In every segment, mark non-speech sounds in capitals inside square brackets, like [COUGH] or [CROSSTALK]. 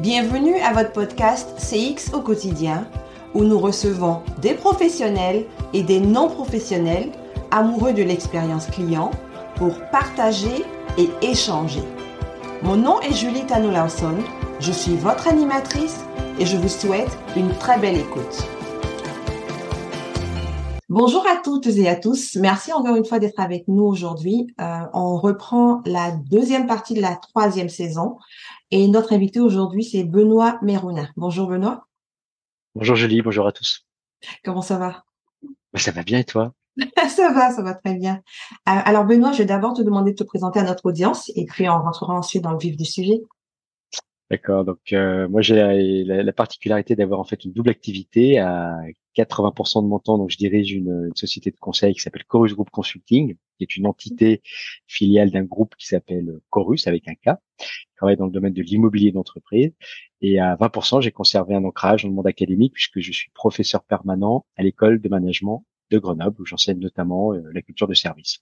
Bienvenue à votre podcast CX au quotidien, où nous recevons des professionnels et des non-professionnels amoureux de l'expérience client pour partager et échanger. Mon nom est Julie Tano je suis votre animatrice et je vous souhaite une très belle écoute. Bonjour à toutes et à tous. Merci encore une fois d'être avec nous aujourd'hui. Euh, on reprend la deuxième partie de la troisième saison et notre invité aujourd'hui, c'est Benoît Mérouna. Bonjour Benoît. Bonjour Julie, bonjour à tous. Comment ça va? Ça va bien et toi? [LAUGHS] Ça va, ça va très bien. Euh, alors Benoît, je vais d'abord te demander de te présenter à notre audience et puis on rentrera ensuite dans le vif du sujet. D'accord. Donc euh, moi j'ai la, particularité d'avoir en fait une double activité à 80% de mon temps. Donc je dirige une, société de conseil qui s'appelle Chorus Group Consulting, qui est une entité filiale d'un groupe qui s'appelle Chorus avec un K, qui travaille dans le domaine de l'immobilier d'entreprise. Et à 20%, j'ai conservé un ancrage dans le monde académique puisque je suis professeur permanent à l'école de management de Grenoble où j'enseigne notamment euh, la culture de service.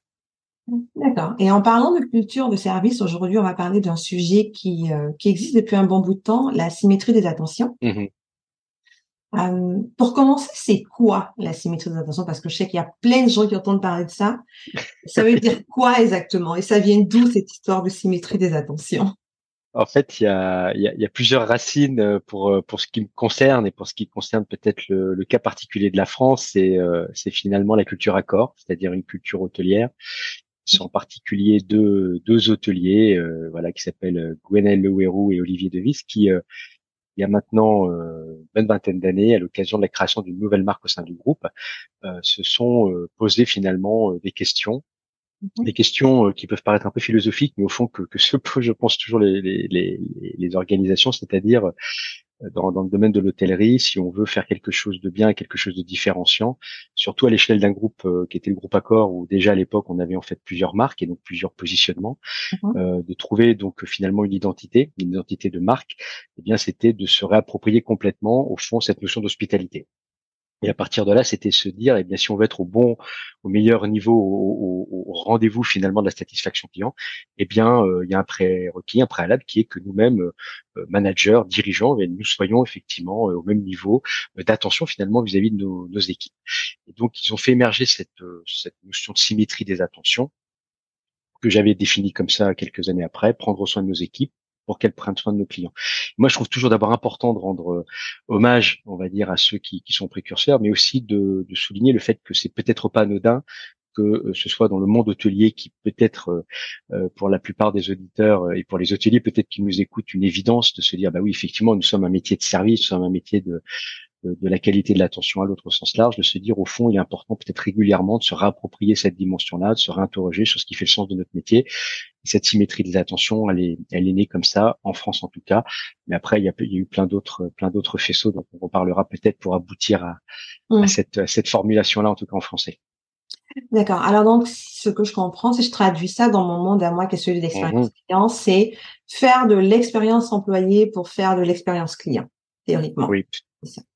D'accord. Et en parlant de culture de service, aujourd'hui, on va parler d'un sujet qui, euh, qui existe depuis un bon bout de temps, la symétrie des attentions. Mmh euh, pour commencer, c'est quoi la symétrie des attentions? Parce que je sais qu'il y a plein de gens qui entendent parler de ça. Ça veut dire quoi exactement? Et ça vient d'où cette histoire de symétrie des attentions? En fait, il y a, y, y a, plusieurs racines euh, pour pour ce qui me concerne et pour ce qui concerne peut-être le, le, cas particulier de la France, c'est c'est finalement la culture accord, c'est-à-dire une culture hôtelière sont en particulier deux, deux hôteliers, euh, voilà, qui s'appellent euh, Gwenel Lewerou et Olivier Devis, qui euh, il y a maintenant euh, une vingtaine d'années, à l'occasion de la création d'une nouvelle marque au sein du groupe, se sont posés finalement des questions, mhm. des questions qui peuvent paraître un peu philosophiques, mais au fond que, que se [LAUGHS] posent, je pense, toujours les, les, les, les organisations, c'est-à-dire dans, dans, le domaine de l'hôtellerie, si on veut faire quelque chose de bien, quelque chose de différenciant, surtout à l'échelle d'un groupe euh, qui était le groupe Accor, où déjà à l'époque on avait en fait plusieurs marques et donc plusieurs positionnements, mhm. euh, de trouver donc finalement une identité, une identité de marque, eh bien c'était de se réapproprier complètement au fond cette notion d'hospitalité. Et à partir de là, c'était se dire, eh bien, si on veut être au bon, au meilleur niveau, au, rendez-vous finalement de la satisfaction client, eh bien, euh, il y a un prérequis, un préalable qui est que nous-mêmes, euh, managers, dirigeants, eh nous soyons effectivement euh, au même niveau d'attention finalement vis-à-vis de nos, équipes. Et donc, ils ont fait émerger cette notion de symétrie des attentions que j'avais définie comme ça quelques années après, prendre soin de nos équipes, pour qu'elles prennent soin de nos clients. Moi, je trouve toujours d'abord important de rendre euh, hommage, on va dire, à ceux qui, qui sont précurseurs, mais aussi de, de souligner le fait que c'est peut-être pas anodin que euh, ce soit dans le monde hôtelier qui peut-être euh, pour la plupart des auditeurs et pour les hôteliers peut-être qui nous écoutent une évidence de se dire bah oui effectivement nous sommes un métier de service, nous sommes un métier de de, la qualité de l'attention à l'autre au sens large, de se dire au fond, il est important peut-être régulièrement de se réapproprier cette dimension-là, de se réinterroger sur ce qui fait le sens de notre métier. cette symétrie des attentions, elle est, elle est née comme ça, en France en tout cas. Mais après, il y a, il y a eu plein d'autres, plein d'autres faisceaux dont on reparlera peut-être pour aboutir à, mmh. cette, cette formulation-là, en tout cas en français. D'accord. Alors donc, ce que je comprends, si je traduis ça dans mon monde à moi, qui est celui de l'expérience mmh client, c'est faire de l'expérience employée pour faire de l'expérience client, théoriquement. Oui,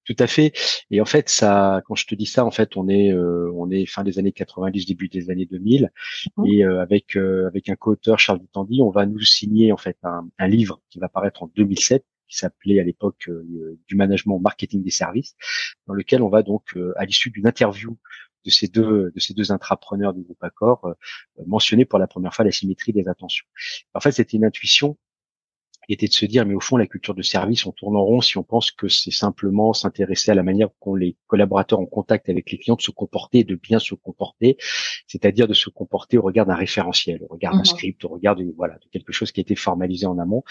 tout à fait. Et en fait, ça, quand je te dis ça, en fait, on est, euh, on est fin des années 90, début des années 2000, mmh. et euh, avec euh, avec un co-auteur Charles Dutandy, on va nous signer en fait un, un livre qui va paraître en 2007 qui s'appelait à l'époque du management marketing des services, dans lequel on va donc, à l'issue d'une interview de ces deux de ces deux intrapreneurs du groupe Accor, mentionner pour la première fois la symétrie des attentions. En fait, c'était une intuition était de se dire, mais au fond, la culture de service, on tourne en rond si on pense que c'est simplement s'intéresser à la manière qu'ont les collaborateurs en contact avec les clients de se comporter, de bien se comporter, c'est-à-dire de se comporter au regard d'un référentiel, au regard d'un mmh script, au regard de, voilà, de quelque chose qui a été formalisé en amont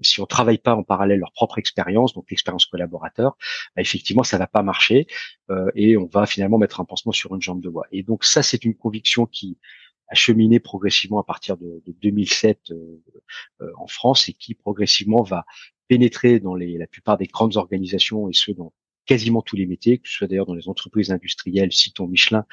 si on travaille pas en parallèle leur propre expérience, donc l'expérience collaborateur, bah, effectivement, ça va pas marcher euh, et on va finalement mettre un pansement sur une jambe de bois. Et donc ça, c'est une conviction qui a cheminé progressivement à partir de, 2007 euh, euh, en France et qui progressivement va pénétrer dans les, la plupart des grandes organisations et ceux dans quasiment tous les métiers, que ce soit d'ailleurs dans les entreprises industrielles, citons Michelin,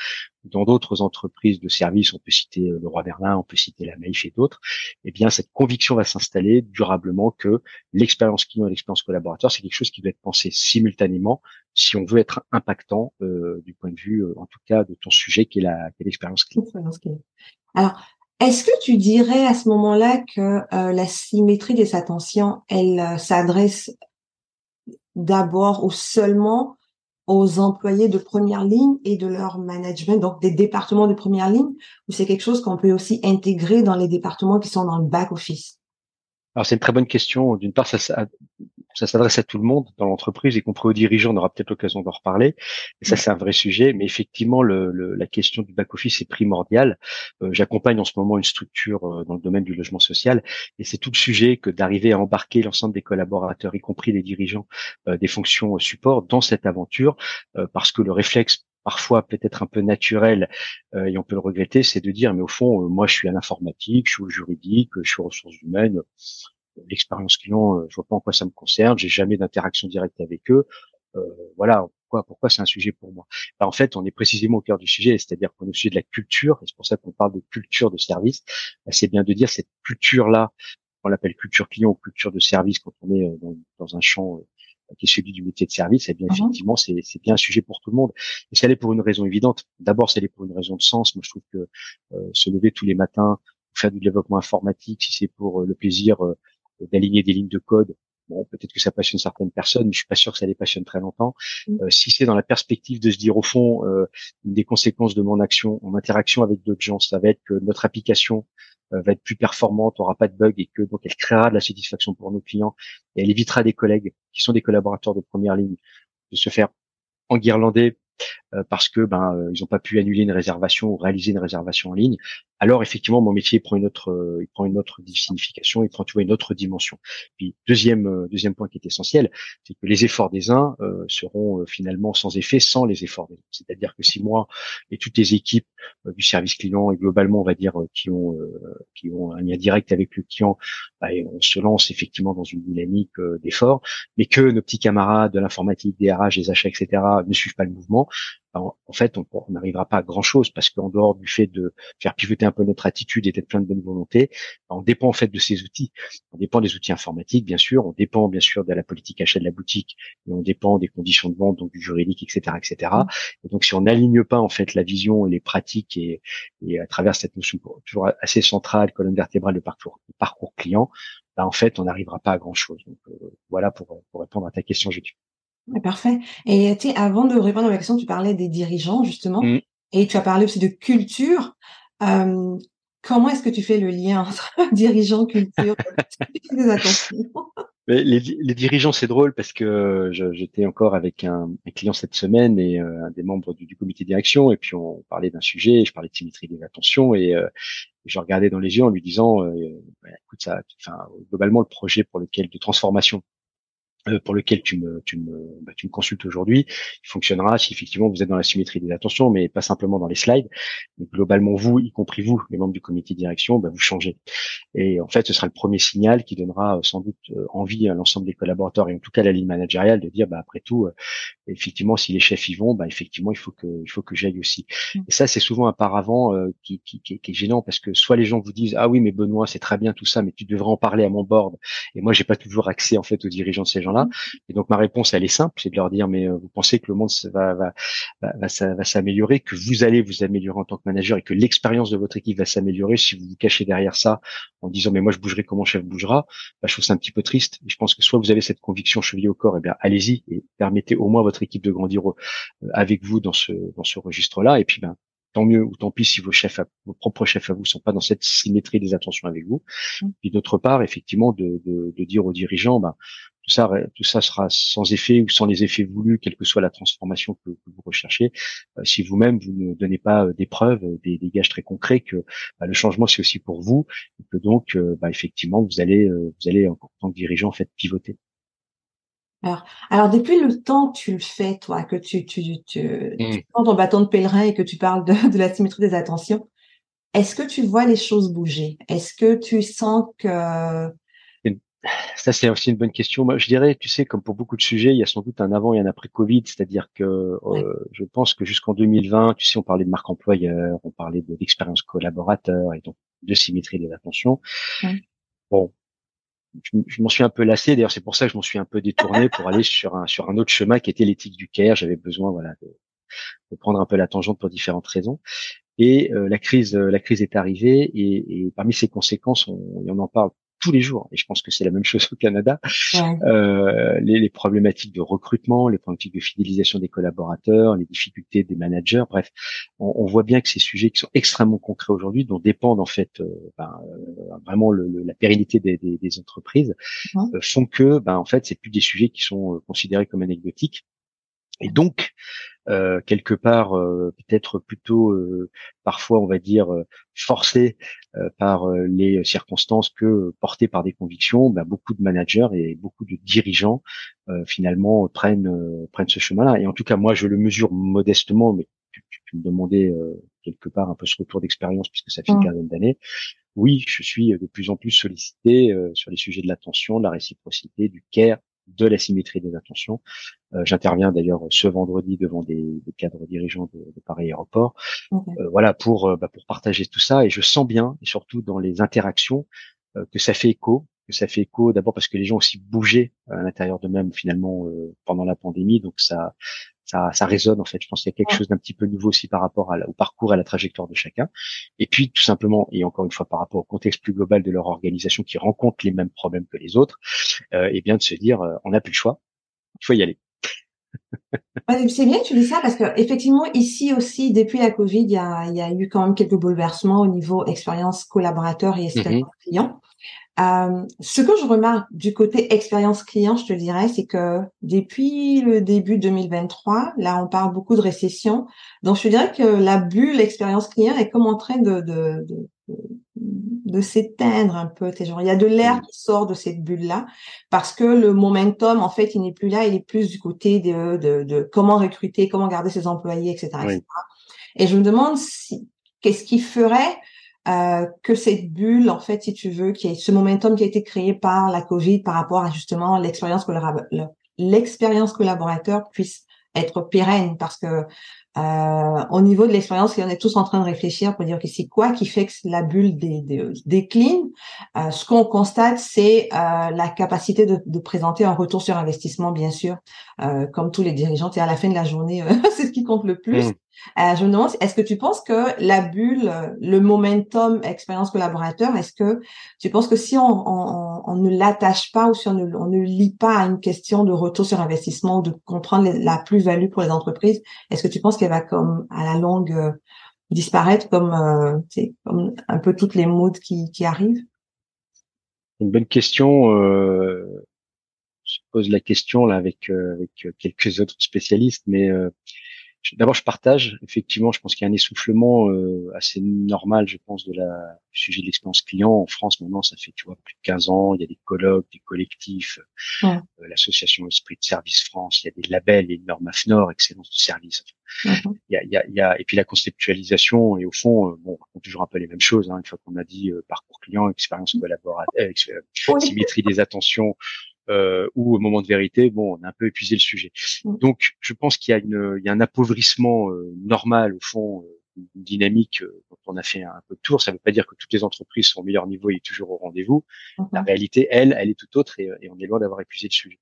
dans d'autres entreprises de services, on peut citer euh, le Roi Berlin, on peut citer la Maïf et d'autres, eh bien, cette conviction va s'installer durablement que l'expérience client et l'expérience collaborateur, c'est quelque chose qui doit être pensé simultanément si on veut être impactant euh, du point de vue, euh, en tout cas, de ton sujet qui est l'expérience client. Alors, Est-ce que tu dirais à ce moment-là que la symétrie des attentions, elle s'adresse d'abord ou seulement aux employés de première ligne et de leur management, donc des départements de première ligne, ou c'est quelque chose qu'on peut aussi intégrer dans les départements qui sont dans le back office Alors c'est une très bonne question. D'une part, ça, ça s'adresse à tout le monde dans l'entreprise, y compris aux dirigeants. On aura peut-être l'occasion d'en reparler. Et ça, c'est un vrai sujet. Mais effectivement, le, la question du back-office est primordiale. Euh, j'accompagne en ce moment une structure euh, dans le domaine du logement social. Et c'est tout le sujet que d'arriver à embarquer l'ensemble des collaborateurs, y compris les dirigeants euh, des fonctions support, dans cette aventure. parce que le réflexe parfois peut-être un peu naturel, et on peut le regretter, c'est de dire, mais au fond, moi, je suis à l'informatique, je suis au juridique, je suis aux ressources humaines l'expérience client, euh, je vois pas en quoi ça me concerne, j'ai jamais d'interaction directe avec eux. Euh, voilà, pourquoi, pourquoi c'est un sujet pour moi? Ben, En fait, on est précisément au cœur du sujet, c'est-à-dire qu'on est au sujet de la culture, et c'est pour ça qu'on parle de culture de service. Ben, c'est bien de dire cette culture-là, on l'appelle culture client ou culture de service quand on est euh, dans, un champ qui est celui du métier de service, et eh bien mhm. effectivement, c'est bien un sujet pour tout le monde. Et c'est allé pour une raison évidente. D'abord, c'est allé pour une raison de sens. Moi, je trouve que se lever tous les matins, faire du développement informatique, si c'est pour le plaisir d'aligner des lignes de code. Bon, peut-être que ça passionne certaines personnes, mais je suis pas sûr que ça les passionne très longtemps. Mm. Euh, si c'est dans la perspective de se dire au fond, euh, une des conséquences de mon action en interaction avec d'autres gens, ça va être que notre application euh, va être plus performante, aura pas de bugs et que donc elle créera de la satisfaction pour nos clients et elle évitera des collègues qui sont des collaborateurs de première ligne de se faire enguirlander euh, parce que ben euh, ils n'ont pas pu annuler une réservation ou réaliser une réservation en ligne. Alors effectivement, mon métier prend une autre, euh, il prend une autre signification, il prend tu une autre dimension. Puis deuxième deuxième point qui est essentiel, c'est que les efforts des uns seront finalement sans effet sans les efforts des autres. C'est-à-dire que si moi et toutes les équipes du service client et globalement on va dire qui ont qui ont un lien direct avec le client, bah, on se lance effectivement dans une dynamique d'efforts, mais que nos petits camarades de l'informatique, des RH, des achats, etc. ne suivent pas le mouvement, en, fait, on n'arrivera pas à grand chose parce qu'en dehors du fait de faire pivoter un peu notre attitude et d'être plein de bonne volonté, on dépend en fait de ces outils. On dépend des outils informatiques, bien sûr. On dépend bien sûr de la politique achat de la boutique. Et on dépend des conditions de vente, donc du juridique, etc., etc. Mmh. Et donc, si on n'aligne pas en fait la vision et les pratiques et, à travers cette notion toujours assez centrale, colonne vertébrale de parcours, parcours client, bah, en fait, on n'arrivera pas à grand chose. Donc, euh, voilà pour, pour répondre à ta question, Jésus parfait. Et tu sais, avant de répondre à ma question, tu parlais des dirigeants justement, mmh. et tu as parlé aussi de culture. comment est-ce que tu fais le lien entre [LAUGHS] dirigeants, culture, [LAUGHS] les, les, dirigeants, c'est drôle parce que j'étais encore avec un, client cette semaine et euh, un des membres du, comité de direction, et puis on parlait d'un sujet, je parlais de symétrie des attentions, et euh, je regardais dans les yeux en lui disant, euh, bah, écoute, ça, enfin, globalement, le projet pour lequel de transformation euh, pour lequel tu me, tu me, bah, tu me consultes aujourd'hui, il fonctionnera si effectivement vous êtes dans la symétrie des attentions, mais pas simplement dans les slides. Mais globalement, vous, y compris vous, les membres du comité de direction, bah, vous changez. Et en fait, ce sera le premier signal qui donnera euh, sans doute euh, envie à l'ensemble des collaborateurs et en tout cas à la ligne managériale de dire, bah, après tout, effectivement, si les chefs y vont, bah, effectivement, il faut que, il faut que j'aille aussi. Mmh. Et ça, c'est souvent un paravent qui, qui, qui, est gênant parce que soit les gens vous disent, ah oui, mais Benoît, c'est très bien tout ça, mais tu devrais en parler à mon board. Et moi, j'ai pas toujours accès en fait aux dirigeants de ces gens-là. Et donc ma réponse, elle est simple, c'est de leur dire, mais euh, vous pensez que le monde va, va, va, va s'améliorer, que vous allez vous améliorer en tant que manager et que l'expérience de votre équipe va s'améliorer si vous vous cachez derrière ça en disant, mais moi je bougerai comment chef bougera. Bah, je trouve ça un petit peu triste. Et je pense que soit vous avez cette conviction chevillée au corps, et eh bien allez-y et permettez au moins à votre équipe de grandir euh, avec vous dans ce dans ce registre-là. Et puis ben tant mieux ou tant pis si vos chefs, vos propres chefs à vous sont pas dans cette symétrie des attentions avec vous. Et mmh. d'autre part, effectivement, de, de, de, dire aux dirigeants, bah, tout ça, tout ça sera sans effet ou sans les effets voulus, quelle que soit la transformation que, vous recherchez. Euh, si vous-même vous ne donnez pas euh, des preuves, des, des, gages très concrets que bah, le changement c'est aussi pour vous, et que donc, euh, bah, effectivement, vous allez, vous allez en tant que dirigeant en fait pivoter. Alors, alors, depuis le temps que tu le fais, toi, que tu, tu, tu, mmh. prends ton bâton de pèlerin et que tu parles de, de la symétrie des attentions, est-ce que tu vois les choses bouger? Est-ce que tu sens que... Ça, c'est aussi une bonne question. Moi, je dirais, tu sais, comme pour beaucoup de sujets, il y a sans doute un avant et un après Covid, c'est-à-dire que euh, je pense que jusqu'en 2020, tu sais, on parlait de marque employeur, on parlait de l'expérience collaborateur et donc de symétrie des attentions. Bon, je, m'en suis un peu lassé. D'ailleurs, c'est pour ça que je m'en suis un peu détourné pour aller sur un sur un autre chemin qui était l'éthique du care. J'avais besoin, voilà, de, de, prendre un peu la tangente pour différentes raisons. Et la crise, la crise est arrivée, et, et parmi ces conséquences, on, on en parle tous les jours, et je pense que c'est la même chose au Canada, euh, les, les, problématiques de recrutement, les problématiques de fidélisation des collaborateurs, les difficultés des managers, bref, on, on voit bien que ces sujets qui sont extrêmement concrets aujourd'hui, dont dépendent en fait euh, ben, euh, vraiment le, la pérennité des, des, des entreprises, euh, font que ben, en fait c'est plus des sujets qui sont considérés comme anecdotiques. Et donc, euh, quelque part euh, peut-être plutôt euh, parfois on va dire forcé par les circonstances que porté par des convictions, bah, beaucoup de managers et beaucoup de dirigeants finalement prennent prennent ce chemin-là. Et en tout cas moi je le mesure modestement, mais tu, me demandais quelque part un peu ce retour d'expérience puisque ça fait une mmh. quinzaine d'années. Oui, je suis de plus en plus sollicité sur les sujets de l'attention, de la réciprocité, du care, de la symétrie des attentions. Euh, j'interviens d'ailleurs ce vendredi devant des, cadres dirigeants de, de Paris Aéroport, euh, voilà pour euh, bah, pour partager tout ça. Et je sens bien, et surtout dans les interactions, que ça fait écho, que ça fait écho d'abord parce que les gens aussi bougé à l'intérieur d'eux-mêmes finalement pendant la pandémie, donc ça ça, ça résonne en fait. Je pense qu'il y a quelque chose d'un petit peu nouveau aussi par rapport au parcours, à la trajectoire de chacun. Et puis tout simplement, et encore une fois par rapport au contexte plus global de leur organisation qui rencontre les mêmes problèmes que les autres, euh, et bien de se dire, euh, on n'a plus le choix, il faut y aller. [LAUGHS] C'est bien que tu dis ça parce que effectivement ici aussi depuis la Covid il y a, il y a eu quand même quelques bouleversements au niveau expérience collaborateur et expérience mm-hmm. client. Euh, ce que je remarque du côté expérience client, je te dirais, c'est que depuis le début 2023, là, on parle beaucoup de récession. Donc, je dirais que la bulle expérience client est comme en train de, de, de, de s'éteindre un peu. Genre, il y a de l'air qui sort de cette bulle-là parce que le momentum, en fait, il n'est plus là. Il est plus du côté de, de, de comment recruter, comment garder ses employés, etc., etc. Et je me demande si, qu'est-ce qui ferait euh, que cette bulle, en fait, si tu veux, qui est ce momentum qui a été créé par la Covid par rapport à justement l'expérience l'expérience collaborateur puisse être pérenne. Parce que euh, au niveau de l'expérience, on est tous en train de réfléchir pour dire que c'est quoi qui fait que la bulle décline. Euh, ce qu'on constate, c'est euh, la capacité de, de, présenter un retour sur investissement, bien sûr, euh, comme tous les dirigeants. Et à la fin de la journée, [LAUGHS] c'est ce qui compte le plus. Mmh. Euh, je me demande, est-ce que tu penses que la bulle, le momentum expérience collaborateur, est-ce que tu penses que si on, on, on ne l'attache pas ou si on ne, on ne lit pas à une question de retour sur investissement ou de comprendre la plus-value pour les entreprises, est-ce que tu penses va comme à la longue euh, disparaître comme, euh, comme un peu toutes les modes qui, arrivent Une bonne question. Euh, je pose la question là avec, avec quelques autres spécialistes, mais D'abord, je partage. Effectivement, je pense qu'il y a un essoufflement euh, assez normal, je pense, de la du sujet de l'expérience client en France. Maintenant, ça fait, tu vois, plus de 15 ans. Il y a des colloques, des collectifs, euh, l'association Esprit de Service France. Il y a des labels, il y a une norme AFNOR, excellence de service. il, y a, il, y a, il y a, et puis la conceptualisation. Et au fond, euh, bon, on toujours un peu les mêmes choses. Hein, une fois qu'on a dit parcours client, expérience collaborateur, symétrie des attentions, euh, ou au moment de vérité, bon, on a un peu épuisé le sujet. Mm. Donc, je pense qu'il y a une, il y a un appauvrissement euh, normal au fond, euh, une dynamique euh, dont on a fait un peu de tour. Ça ne veut pas dire que toutes les entreprises sont au meilleur niveau et toujours au rendez-vous. Mm-hmm. La réalité, elle, elle est tout autre et, et on est loin d'avoir épuisé le sujet.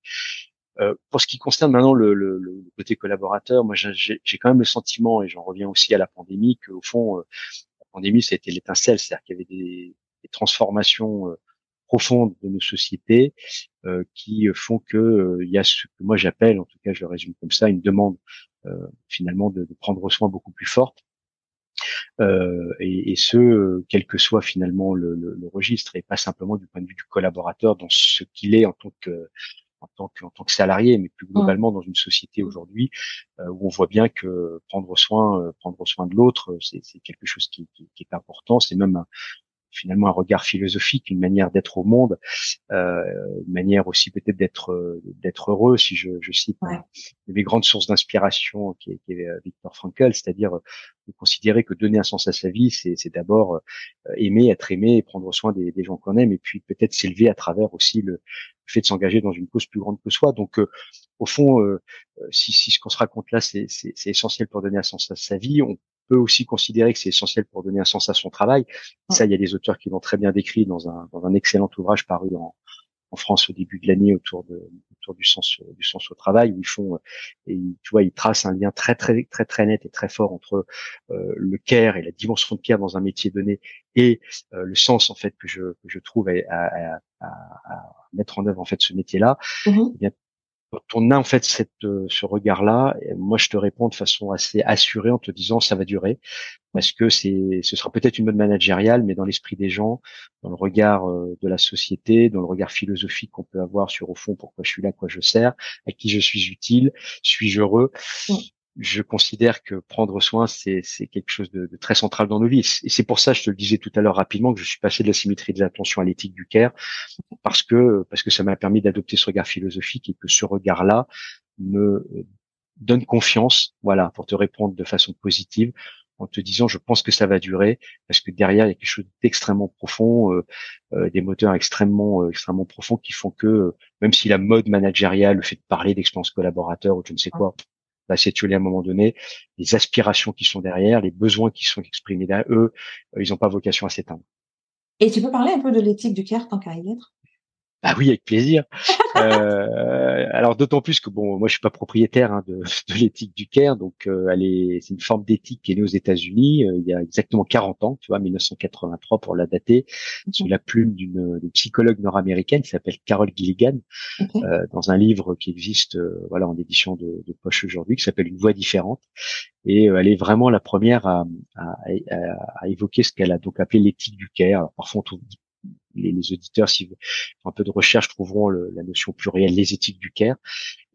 Euh, pour ce qui concerne maintenant le, le, le côté collaborateur, moi j'ai quand même le sentiment, et j'en reviens aussi à la pandémie, qu'au fond, la pandémie, ça a été l'étincelle, c'est-à-dire qu'il y avait des, des transformations profondes de nos sociétés euh, qui font que euh, il y a ce que moi j'appelle, en tout cas je le résume comme ça, une demande euh, finalement de, de, prendre soin beaucoup plus forte. Et, et, ce, quel que soit finalement le, le, le, registre, et pas simplement du point de vue du collaborateur dans ce qu'il est en tant que en tant que, en tant que salarié, mais plus globalement dans une société aujourd'hui où on voit bien que prendre soin, prendre soin de l'autre, c'est quelque chose qui, qui, qui est important. C'est même un, finalement un regard philosophique, une manière d'être au monde, euh, une manière aussi peut-être d'être d'être heureux. Si je, je cite ouais. une des grandes sources d'inspiration qui est, qui est euh, Viktor Frankl, c'est-à-dire euh, de considérer que donner un sens à sa vie, c'est d'abord euh, aimer, être aimé, et prendre soin des, des gens qu'on aime, et puis peut-être s'élever à travers aussi le, fait de s'engager dans une cause plus grande que soi. Donc, au fond, si, si, ce qu'on se raconte là, c'est essentiel pour donner un sens à sa vie, on peut aussi considérer que c'est essentiel pour donner un sens à son travail. Ça, il y a des auteurs qui l'ont très bien décrit dans un, dans un excellent ouvrage paru en, en France au début de l'année autour de autour du sens du sens au travail où ils font et tu vois ils tracent un lien très très très très net et très fort entre le care et la dimension de care dans un métier donné et le sens en fait que je que je trouve à, à, à, à mettre en œuvre en fait ce métier là mmh quand on a en fait euh, ce regard-là, moi je te réponds de façon assez assurée en te disant ça va durer. Parce que c'est, ce sera peut-être une mode managériale, mais dans l'esprit des gens, dans le regard euh, de la société, dans le regard philosophique qu'on peut avoir sur au fond pourquoi je suis là, quoi je sers, à qui je suis utile, suis-je heureux? Je considère que prendre soin, c'est quelque chose de, très central dans nos vies. Et c'est pour ça, je te le disais tout à l'heure rapidement, que je suis passé de la symétrie de l'attention à l'éthique du care, parce que parce que ça m'a permis d'adopter ce regard philosophique et que ce regard-là me donne confiance, voilà, pour te répondre de façon positive, en te disant, je pense que ça va durer, parce que derrière il y a quelque chose d'extrêmement profond, euh, euh, des moteurs extrêmement euh, extrêmement profonds qui font que même si la mode managériale, le fait de parler d'expérience collaborateur ou je ne sais quoi, s'étioler à un moment donné, les aspirations qui sont derrière, les besoins qui sont exprimés derrière eux, euh, ils n'ont pas vocation à s'éteindre. Et tu peux parler un peu de l'éthique du CARE tant qu'à y être ah oui, avec plaisir. euh, alors d'autant plus que bon, moi je suis pas propriétaire hein, de, [LAUGHS] de l'éthique du Caire, donc euh, elle est, c'est une forme d'éthique qui est née aux États-Unis euh, il y a exactement 40 ans, tu vois, 1983 pour la dater, sous la plume d'une psychologue nord-américaine qui s'appelle Carol Gilligan, euh, dans un livre qui existe, voilà, en édition de, de poche aujourd'hui, qui s'appelle Une voix différente, et elle est vraiment la première à, à, à, évoquer ce qu'elle a donc appelé l'éthique du Caire. parfois on les, les auditeurs, s'ils font un peu de recherche, trouveront la notion plurielle, les éthiques du CARE.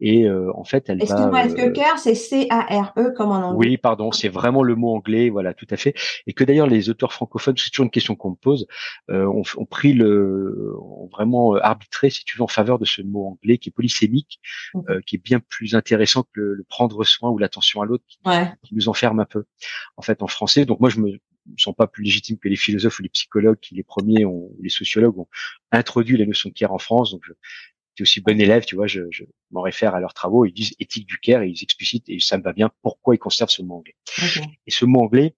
Et euh, en fait, elle Excuse-moi, est-ce que euh, CARE, c'est C-A-R-E comme en anglais? Oui, pardon, c'est vraiment le mot anglais, voilà, tout à fait. Et que d'ailleurs, les auteurs francophones, c'est toujours une question qu'on me pose, euh, ont, ont, pris le, ont vraiment arbitré, si tu veux, en faveur de ce mot anglais qui est polysémique, mmh. qui est bien plus intéressant que le, prendre soin ou l'attention à l'autre, qui, qui, nous enferme un peu. En fait, en français, donc moi, je me, ne sont pas plus légitimes que les philosophes ou les psychologues qui les premiers ont, ou les sociologues ont introduit la notion de care en France. Donc, je suis aussi bon élève, tu vois, je, je m'en réfère à leurs travaux. Ils disent éthique du care et ils explicitent, et ça me va bien, pourquoi ils conservent ce mot anglais. Et ce mot anglais,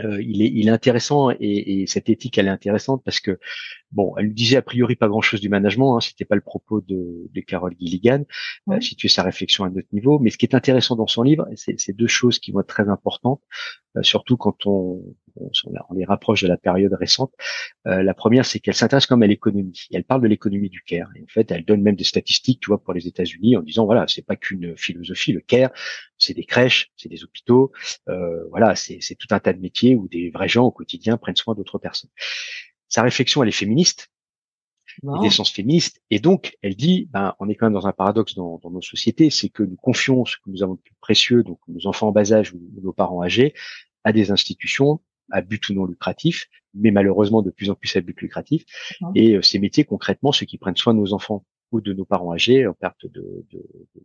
euh, il, est, il est intéressant et, et, cette éthique elle est intéressante parce que bon elle nous disait a priori pas grand chose du management hein, c'était pas le propos de, de Carole Gilligan euh, situer sa réflexion à notre niveau mais ce qui est intéressant dans son livre c'est deux choses qui vont être très importantes euh, surtout quand on, on, les rapproche de la période récente. Euh, la première, c'est qu'elle s'intéresse comme à l'économie. Elle parle de l'économie du care. Et en fait, elle donne même des statistiques, tu vois, pour les États-Unis, en disant voilà, c'est pas qu'une philosophie. Le care, c'est des crèches, c'est des hôpitaux, euh, voilà, c'est tout un tas de métiers où des vrais gens au quotidien prennent soin d'autres personnes. Sa réflexion, elle est féministe. Wow. d'essence féministe. Et donc, elle dit, ben, on est quand même dans un paradoxe dans, dans nos sociétés, c'est que nous confions ce que nous avons de plus précieux, donc nos enfants en bas âge ou nos parents âgés, à des institutions à but ou non lucratif, mais malheureusement de plus en plus à but lucratif. Et euh, ces métiers, concrètement, ceux qui prennent soin de nos enfants ou de nos parents âgés en perte de,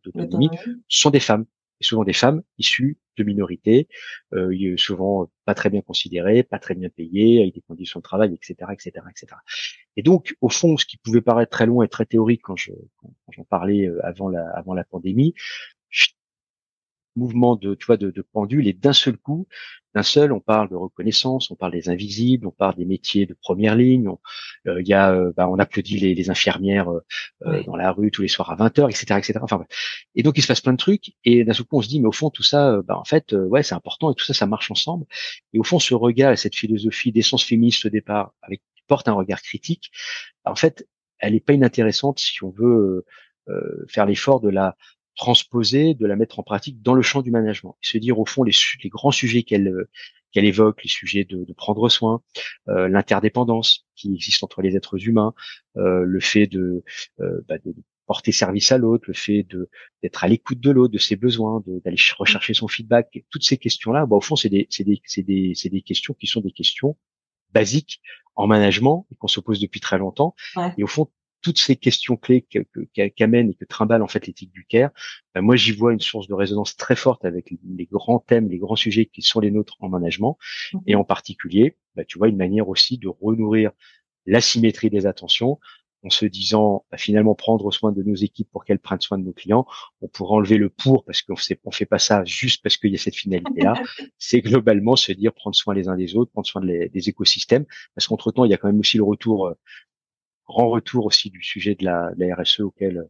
d'autonomie, sont des femmes. Et souvent des femmes issues de minorités, euh, souvent pas très bien considérées, pas très bien payées, avec des conditions de travail, etc., etc., etc. Et donc, au fond, ce qui pouvait paraître très loin et très théorique quand je quand j'en parlais euh, avant la avant la pandémie, mouvement de, tu vois, de, de pendule et d'un seul coup, d'un seul, on parle de reconnaissance, on parle des invisibles, on parle des métiers de première ligne. On, euh, il y a, euh, bah, on applaudit les, les infirmières euh, dans la rue tous les soirs à 20 h etc., etc. Enfin, et donc il se passe plein de trucs et d'un seul coup on se dit mais au fond tout ça, bah, en fait, ouais, c'est important et tout ça, ça marche ensemble. Et au fond, ce regard et cette philosophie d'essence féministe au départ, avec qui porte un regard critique, en fait, elle n'est pas inintéressante si on veut faire l'effort de la transposer, de la mettre en pratique dans le champ du management. Et se dire au fond les, les grands sujets qu'elle euh, qu'elle évoque, les sujets de, de prendre soin, euh, l'interdépendance qui existe entre les êtres humains, euh, le fait de, euh, bah de, porter service à l'autre, le fait de d'être à l'écoute de l'autre, de ses besoins, d'aller rechercher son feedback, toutes ces questions-là, bah, au fond, c'est des, des, des, des questions qui sont des questions basiques en management et qu'on se pose depuis très longtemps. Et au fond, toutes ces questions clés qu'amène et que trimballe en fait l'éthique du Caire, ben moi j'y vois une source de résonance très forte avec les grands thèmes, les grands sujets qui sont les nôtres en management, et en particulier, ben, tu vois une manière aussi de renourrir l'asymétrie des attentions en se disant bah, finalement prendre soin de nos équipes pour qu'elles prennent soin de nos clients, on pourrait enlever le pour parce qu'on ne fait pas ça juste parce qu'il y a cette finalité là. [LAUGHS] c'est globalement se dire prendre soin les uns des autres, prendre soin des écosystèmes, parce qu'entre temps il y a quand même aussi le retour euh, grand retour aussi du sujet de la, de la RSE auquel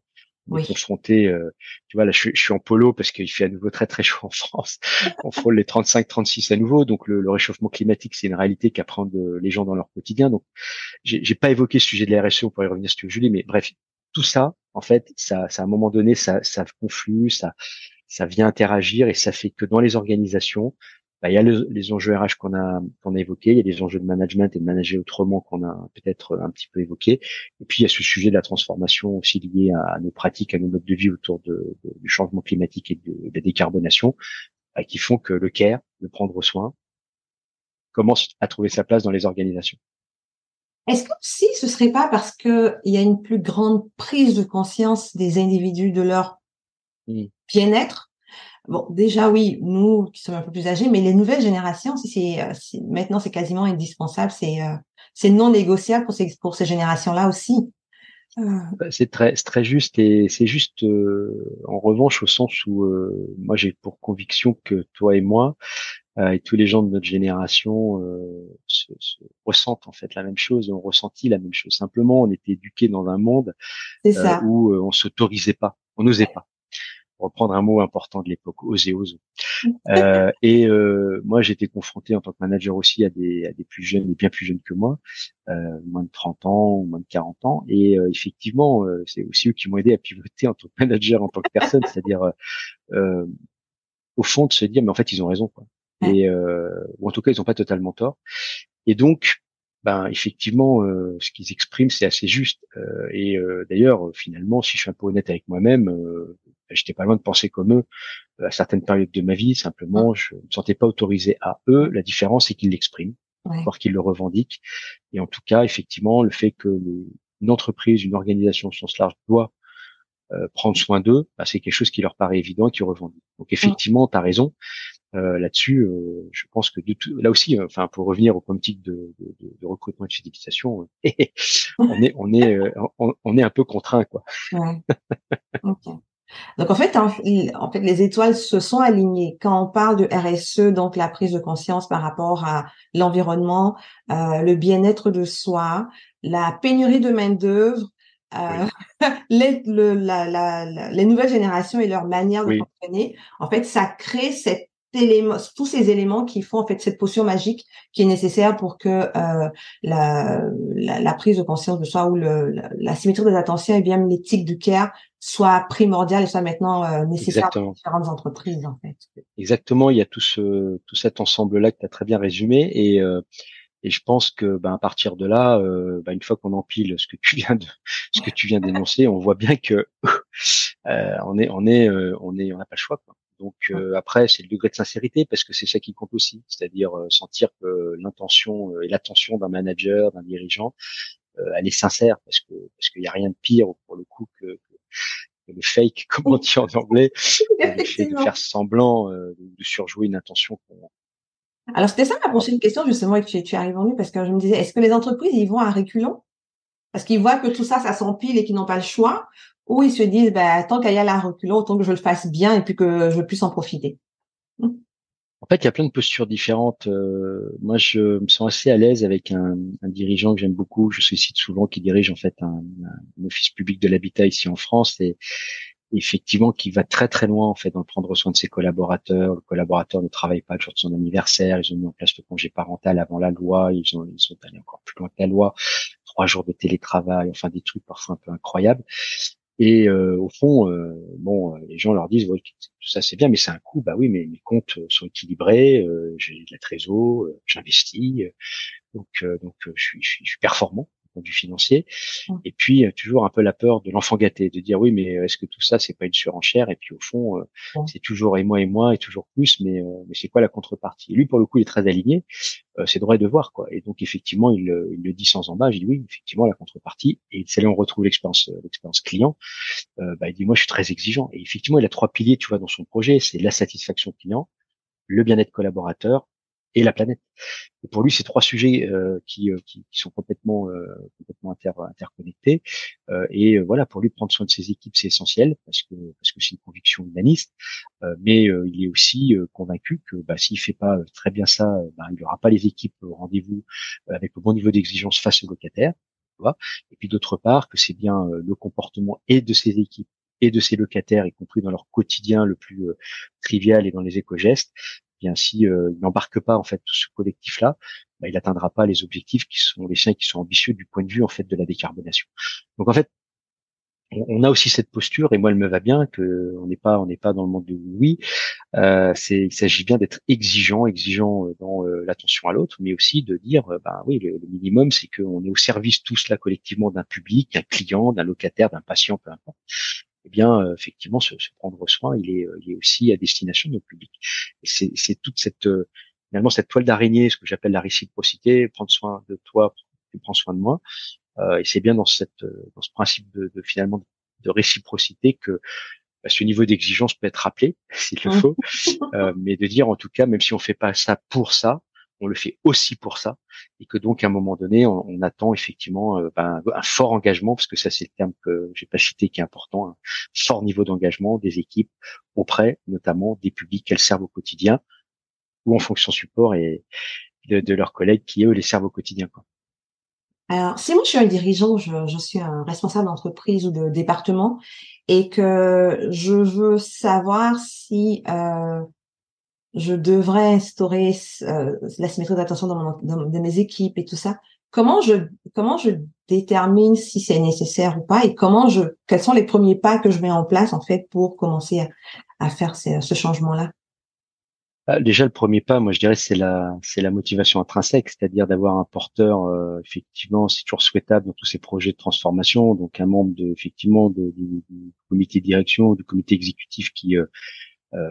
on est confronté. Euh, tu vois, là, je, je, suis en polo parce qu'il fait à nouveau très très chaud en France. [LAUGHS] on frôle les 35-36 à nouveau. Donc le, le réchauffement climatique, c'est une réalité qu'apprennent les gens dans leur quotidien. Donc j'ai pas évoqué ce sujet de la RSE. On pourrait y revenir si tu veux, Julie. Mais bref, tout ça, en fait, ça, ça à un moment donné, ça, ça conflue, ça, ça vient interagir et ça fait que dans les organisations, bah, il y a les enjeux RH qu'on a qu'on a évoqués, il y a des enjeux de management et de manager autrement qu'on a peut-être un petit peu évoqué, et puis il y a ce sujet de la transformation aussi lié à, nos pratiques, à nos modes de vie autour de, du changement climatique et de, de la décarbonation, bah, qui font que le care, le prendre soin, commence à trouver sa place dans les organisations. Est-ce que si ce serait pas parce que il y a une plus grande prise de conscience des individus de leur mmh. bien-être Bon, déjà oui, nous qui sommes un peu plus âgés, mais les nouvelles générations, si c'est euh, maintenant c'est quasiment indispensable, c'est euh, c'est non négociable pour ces pour ces générations-là aussi. Euh. Bah, c'est très très juste et c'est juste en revanche au sens où moi j'ai pour conviction que toi et moi et tous les gens de notre génération se, ressentent en fait la même chose, on ressentit la même chose. Simplement, on était éduqués dans un monde où on s'autorisait pas, on n'osait pas reprendre un mot important de l'époque, oser, oser. [LAUGHS] Euh, et euh, moi, j'étais confronté en tant que manager aussi à des, à des plus jeunes, des bien plus jeunes que moi, euh, moins de 30 ans, moins de 40 ans. Et euh, effectivement, euh, c'est aussi eux qui m'ont aidé à pivoter en tant que manager, en tant que personne, [LAUGHS] c'est-à-dire euh, au fond de se dire, mais en fait, ils ont raison, quoi. Et ou en tout cas, ils n'ont pas totalement tort. Et donc, ben effectivement, euh, ce qu'ils expriment, c'est assez juste. Euh, et euh, d'ailleurs, finalement, si je suis un peu honnête avec moi-même, euh, j'étais pas loin de penser comme eux à certaines périodes de ma vie. Simplement, je me sentais pas autorisé à eux. La différence, c'est qu'ils l'expriment, voire qu'ils le revendiquent. Et en tout cas, effectivement, le fait que une entreprise, une organisation au sens large doit prendre soin d'eux, bah, c'est quelque chose qui leur paraît évident et qui revendique. Donc effectivement, tu as raison. Euh, là-dessus, euh, je pense que de tout, là aussi, euh, enfin pour revenir aux politiques de, de, de, recrutement et de fidélisation, [LAUGHS] on est on est on, est un peu contraint quoi. Ouais. [LAUGHS] Donc en fait, en, fait, les étoiles se sont alignées. Quand on parle de RSE, donc la prise de conscience par rapport à l'environnement, le bien-être de soi, la pénurie de main d'œuvre, euh, [LAUGHS] les, le, la, la, les nouvelles générations et leur manière de fonctionner, en fait, ça crée cette tous ces éléments qui font en fait cette potion magique qui est nécessaire pour que euh, la, la, la, prise de conscience de soi ou le, la, symétrie des attentions et bien l'éthique du care soit primordiale et soit maintenant euh, nécessaire pour différentes entreprises en fait. Exactement, il y a tout ce tout cet ensemble là que tu as très bien résumé et euh, et je pense que ben, à partir de là, euh, ben, une fois qu'on empile ce que tu viens de ce que tu viens d'énoncer, on voit bien que [LAUGHS] euh, on est on est euh, on est on n'a pas le choix quoi. Donc euh, après, c'est le degré de sincérité parce que c'est ça qui compte aussi, c'est-à-dire euh, sentir que l'intention euh, et l'attention d'un manager, d'un dirigeant, elle est sincère parce que parce qu'il n'y a rien de pire pour le coup que, le fake, comme on dit en anglais, [LAUGHS] le fait de faire semblant de surjouer une intention alors c'était ça ma prochaine question justement et tu, tu arrives en parce que je me disais est-ce que les entreprises ils vont à reculons? Parce qu'ils voient que tout ça ça s'empile et qu'ils n'ont pas le choix ou ils se disent, bah, tant qu'à y aller à reculons, autant que je le fasse bien et puis que je puisse en profiter. En fait, il y a plein de postures différentes. Euh, moi, je me sens assez à l'aise avec un, dirigeant que j'aime beaucoup. Je sollicite souvent, qui dirige en fait un, office public de l'habitat ici en France et effectivement qui va très très loin en fait dans le prendre soin de ses collaborateurs. Le collaborateur ne travaille pas le jour de son anniversaire. Ils ont mis en place le congé parental avant la loi. Ils ont ils sont allés encore plus loin que la loi. Trois jours de télétravail. Enfin des trucs parfois un peu incroyables. Et euh, au fond, euh, bon, euh, les gens leur disent ouais, tout ça c'est bien, mais c'est un coût. Bah oui, mais mes comptes sont équilibrés, j'ai de la trésor, j'investis, donc donc je suis, je suis performant du financier. Mmh. Et puis euh, toujours un peu la peur de l'enfant gâté, de dire oui, mais euh, est-ce que tout ça c'est pas une surenchère? Et puis au fond, euh, mmh. c'est toujours et moi et moi et toujours plus, mais mais c'est quoi la contrepartie? Lui pour le coup, il est très aligné. c'est droit de voir quoi. Et donc effectivement, il, il le dit sans embâche. Il dit oui, effectivement la contrepartie. Et c'est là où on retrouve l'expérience l'expérience client. bah, il dit moi je suis très exigeant. Et effectivement, il a trois piliers, tu vois, dans son projet. C'est la satisfaction client, le bien-être collaborateur et la planète. Et pour lui, c'est trois sujets euh, qui, euh, qui, qui, sont complètement euh, complètement inter, interconnectés. Euh, et euh, voilà, pour lui, prendre soin de ses équipes, c'est essentiel parce que parce que c'est une conviction humaniste. mais il est aussi convaincu que bah, s'il fait pas très bien ça, bah, il n'aura pas les équipes au rendez-vous avec le bon niveau d'exigence face aux locataires. et puis d'autre part que c'est bien le comportement et de ses équipes et de ses locataires, y compris dans leur quotidien le plus trivial et dans les éco-gestes, bien si il n'embarque pas en fait tout ce collectif-là, bah, il n'atteindra pas les objectifs qui sont les siens qui sont ambitieux du point de vue en fait de la décarbonation. Donc en fait, on a aussi cette posture et moi elle me va bien que on n'est pas on n'est pas dans le monde de oui euh, c'est il s'agit bien d'être exigeant exigeant euh, dans euh, l'attention à l'autre mais aussi de dire ben oui le, minimum c'est qu'on est au service tous là collectivement d'un public d'un client d'un locataire d'un patient peu importe eh bien effectivement se, prendre soin il est il est aussi à destination de notre public. C'est c'est toute cette finalement cette toile d'araignée ce que j'appelle la réciprocité prendre soin de toi tu prends soin de moi. Euh, et c'est bien dans cette dans ce principe de, de finalement de réciprocité que bah, ce niveau d'exigence peut être rappelé [LAUGHS] s'il le faut, euh, mais de dire en tout cas, même si on fait pas ça pour ça, on le fait aussi pour ça, et que donc à un moment donné, on, attend effectivement euh, ben, un fort engagement, parce que ça c'est le terme que j'ai pas cité qui est important, un fort niveau d'engagement des équipes auprès, notamment des publics qu'elles servent au quotidien, ou en fonction support et de, leurs collègues qui eux les servent au quotidien. Alors, si moi je suis un dirigeant, je, je suis un responsable d'entreprise ou de département, et que je veux savoir si euh, je devrais instaurer euh, la symétrie d'attention dans, mes équipes et tout ça, comment je comment je détermine si c'est nécessaire ou pas, et comment je quels sont les premiers pas que je mets en place en fait pour commencer à, faire ce changement-là? Bah, déjà, le premier pas, moi, je dirais, c'est la, c'est la motivation intrinsèque, c'est-à-dire d'avoir un porteur. Euh, effectivement, c'est toujours souhaitable dans tous ces projets de transformation. Donc, un membre de, effectivement, du, comité de direction, du comité exécutif qui, euh,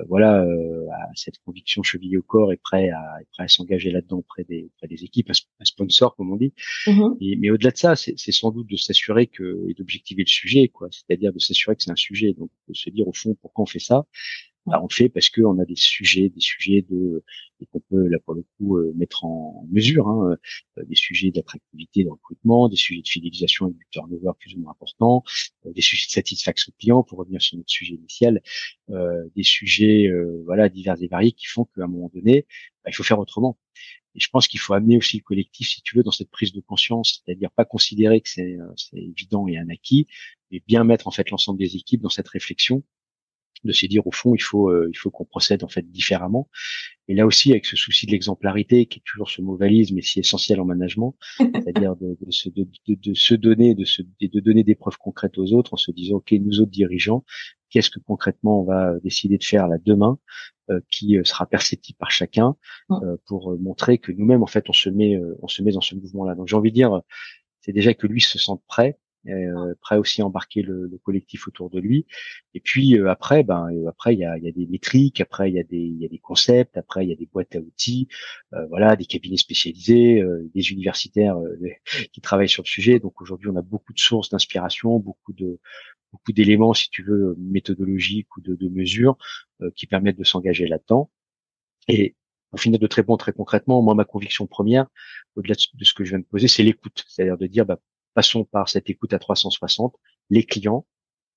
voilà, a cette conviction chevillée au corps et prêt à, est prêt à s'engager là-dedans auprès des, auprès des équipes, un, sponsor, comme on dit. Mm-hmm. mais au-delà de ça, c'est, sans doute de s'assurer que et d'objectiver le sujet, quoi. C'est-à-dire de s'assurer que c'est un sujet. Donc, de se dire au fond pourquoi on fait ça? On le fait parce qu'on a des sujets, des sujets de qu'on peut là pour le coup euh, mettre en mesure, hein, euh, des sujets d'attractivité, de recrutement, des sujets de fidélisation avec du turnover plus ou moins important, euh, des sujets de satisfaction client pour revenir sur notre sujet initial, des sujets voilà divers et variés qui font qu'à un moment donné, bah, il faut faire autrement. Et je pense qu'il faut amener aussi le collectif, si tu veux, dans cette prise de conscience, c'est-à-dire pas considérer que c'est évident et un acquis, mais bien mettre en fait l'ensemble des équipes dans cette réflexion de se dire au fond il faut euh, il faut qu'on procède en fait différemment. Et là aussi avec ce souci de l'exemplarité qui est toujours ce mot valise mais si essentiel en management c'est-à-dire de, de, se, de, de, se donner de se de donner des preuves concrètes aux autres en se disant ok nous autres dirigeants qu'est-ce que concrètement on va décider de faire là demain euh, qui euh, sera perceptible par chacun pour montrer que nous-mêmes en fait on se met on se met dans ce mouvement là donc j'ai envie de dire c'est déjà que lui se sente prêt euh, prêt aussi à embarquer le, le, collectif autour de lui. Et puis euh, après, ben euh, après il y a, y a, des métriques, après il y a des il y a des concepts, après il y a des boîtes à outils, euh, voilà, des cabinets spécialisés, des universitaires [LAUGHS] qui travaillent sur le sujet. Donc aujourd'hui, on a beaucoup de sources d'inspiration, beaucoup de beaucoup d'éléments, si tu veux, méthodologiques ou de, de mesures qui permettent de s'engager là-dedans. Et pour finir de très bon très concrètement, moi ma conviction première, au-delà de ce que je viens de poser, c'est l'écoute, c'est-à-dire de dire bah, passons par cette écoute à 360, les clients,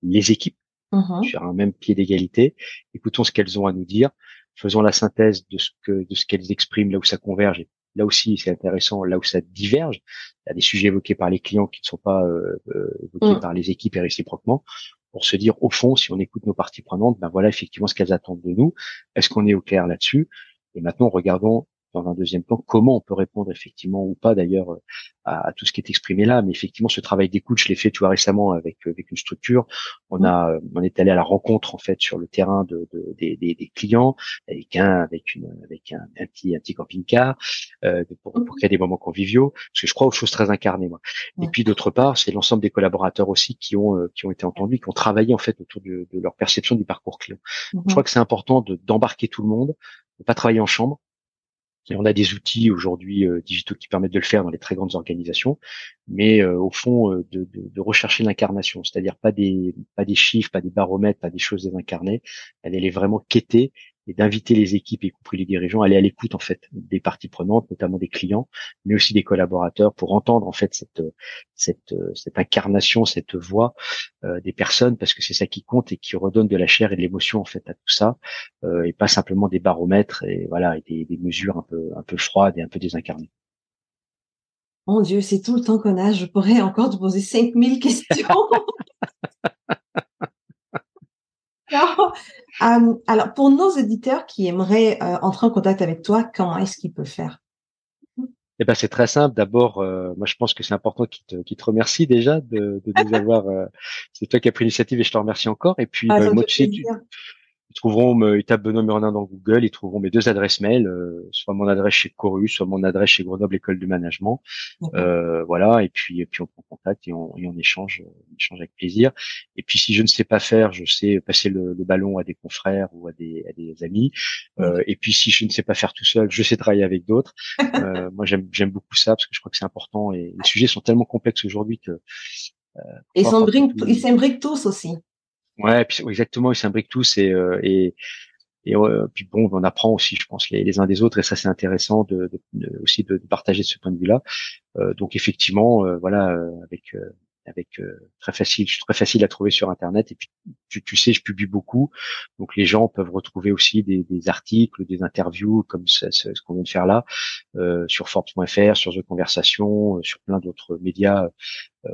les équipes, mmh sur un même pied d'égalité, écoutons ce qu'elles ont à nous dire, faisons la synthèse de ce que de ce qu'elles expriment là où ça converge. là aussi, c'est intéressant, là où ça diverge. Il y a des sujets évoqués par les clients qui ne sont pas euh, euh, évoqués mmh. par les équipes et réciproquement pour se dire au fond, si on écoute nos parties prenantes, ben voilà effectivement ce qu'elles attendent de nous. Est-ce qu'on est au clair là-dessus? Et maintenant, regardons dans un deuxième temps comment on peut répondre effectivement ou pas d'ailleurs euh, à, tout ce qui est exprimé là. Mais effectivement ce travail d'écoute je l'ai fait tu vois récemment avec euh, avec une structure. On a euh, on est allé à la rencontre en fait sur le terrain de, de des, des, clients avec un avec une avec un, petit un petit camping-car euh, pour, pour créer des moments conviviaux. Parce que je crois aux choses très incarnées moi. Et puis d'autre part c'est l'ensemble des collaborateurs aussi qui ont qui ont été entendus qui ont travaillé en fait autour de, de leur perception du parcours client. Je mhm. crois que c'est important d'embarquer tout le monde de pas travailler en chambre et on a des outils aujourd'hui euh, digitaux qui permettent de le faire dans les très grandes organisations, mais euh, au fond euh, de, de, rechercher l'incarnation, c'est-à-dire pas des pas des chiffres, pas des baromètres, pas des choses désincarnées. Elle, elle est vraiment quêtée et d'inviter les équipes, y compris les dirigeants, à aller à l'écoute en fait des parties prenantes, notamment des clients, mais aussi des collaborateurs, pour entendre en fait cette cette cette incarnation, cette voix euh, des personnes, parce que c'est ça qui compte et qui redonne de la chair et de l'émotion en fait à tout ça, euh, et pas simplement des baromètres et voilà et des, des mesures un peu un peu froides et un peu désincarnées. Mon Dieu, c'est tout le temps qu'on a. Je pourrais encore te poser 5000 questions. [LAUGHS] Euh, alors, pour nos éditeurs qui aimeraient euh, entrer en contact avec toi, comment est-ce qu'ils peuvent faire? Eh ben c'est très simple. D'abord, euh, moi je pense que c'est important qu'ils te, qu te remercient déjà de, de nous [LAUGHS] avoir. c'est toi qui as pris l'initiative et je te remercie encore. Et puis, ah, bah, moi, tu ils trouveront, ils tapent Benoît Murnin dans Google, ils trouveront mes deux adresses mail, euh, soit mon adresse chez Chorus, soit mon adresse chez Grenoble École du Management. Euh, voilà, et puis, et puis on prend contact et on, et on échange, on échange avec plaisir. Et puis si je ne sais pas faire, je sais passer le, le ballon à des confrères ou à des, à des amis. Euh, et puis si je ne sais pas faire tout seul, je sais travailler avec d'autres. [LAUGHS] Euh, moi j'aime, j'aime beaucoup ça parce que je crois que c'est important et les sujets sont tellement complexes aujourd'hui que. Euh, ils s'imbriquent tous aussi. Ouais, exactement, ils s'imbriquent tous et euh, et et puis bon, on apprend aussi, je pense, les, uns des autres, et ça c'est intéressant de, de, aussi de, partager de ce point de vue-là. Euh, donc effectivement, euh, voilà, euh, avec avec très facile, très facile à trouver sur Internet. Et puis tu, tu, sais, je publie beaucoup, donc les gens peuvent retrouver aussi des, des articles, des interviews comme ce, ce, qu'on vient de faire là, sur Forbes.fr, sur The Conversation, sur plein d'autres médias.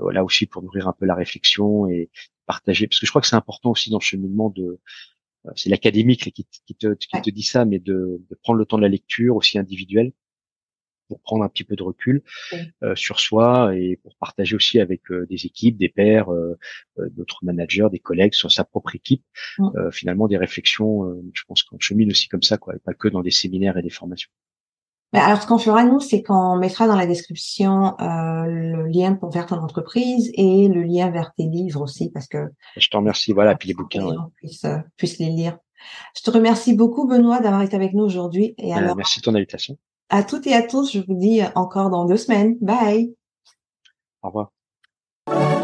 voilà aussi pour nourrir un peu la réflexion et partager, parce que je crois que c'est important aussi dans le cheminement de, euh, c'est l'académique qui, qui, te, qui te dit ça, mais de, de, prendre le temps de la lecture aussi individuelle pour prendre un petit peu de recul euh, sur soi et pour partager aussi avec euh, des équipes, des pairs, euh, euh, d'autres managers, des collègues sur sa propre équipe, finalement des réflexions. je pense qu'on chemine aussi comme ça, quoi, et pas que dans des séminaires et des formations. Alors, ce qu'on fera, nous, c'est qu'on mettra dans la description euh, le lien pour vers ton entreprise et le lien vers tes livres aussi, parce que... Je te remercie, voilà, puis les bouquins. Les gens puissent, euh, les lire. Je te remercie beaucoup, Benoît, d'avoir été avec nous aujourd'hui. Et euh, alors, merci de ton invitation. À toutes et à tous, je vous dis encore dans deux semaines. Bye. Au revoir.